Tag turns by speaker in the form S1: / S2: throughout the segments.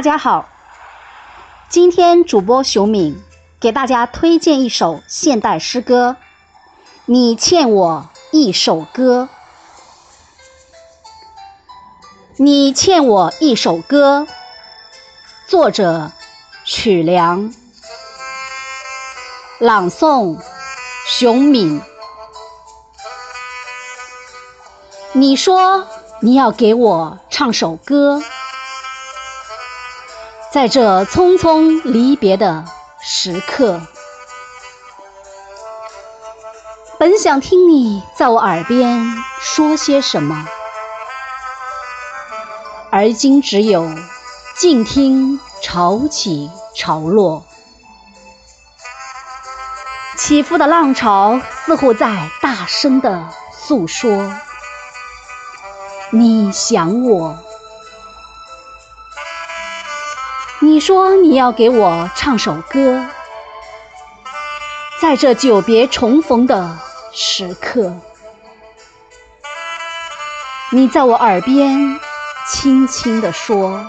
S1: 大家好，今天主播熊敏给大家推荐一首现代诗歌《你欠我一首歌》。你欠我一首歌，作者曲梁，朗诵熊敏。你说你要给我唱首歌。在这匆匆离别的时刻，本想听你在我耳边说些什么，而今只有静听潮起潮落，起伏的浪潮似乎在大声的诉说，你想我。你说你要给我唱首歌，在这久别重逢的时刻，你在我耳边轻轻地说：“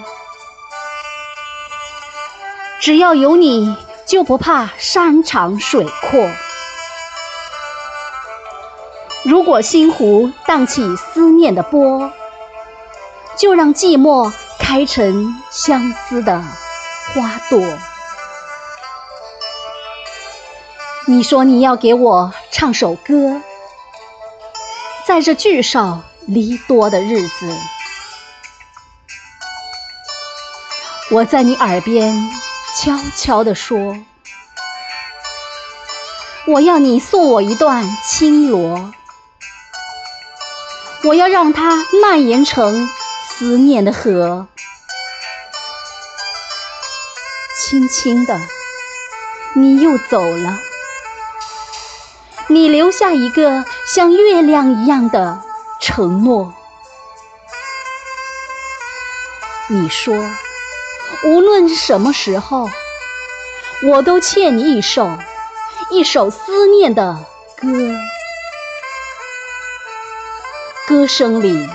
S1: 只要有你，就不怕山长水阔。如果心湖荡起思念的波，就让寂寞开成相思的。”花朵，你说你要给我唱首歌，在这聚少离多的日子，我在你耳边悄悄地说，我要你送我一段青罗，我要让它蔓延成思念的河。轻轻的，你又走了。你留下一个像月亮一样的承诺。你说，无论什么时候，我都欠你一首，一首思念的歌。歌声里，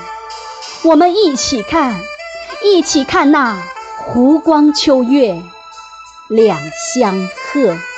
S1: 我们一起看，一起看那湖光秋月。两相和。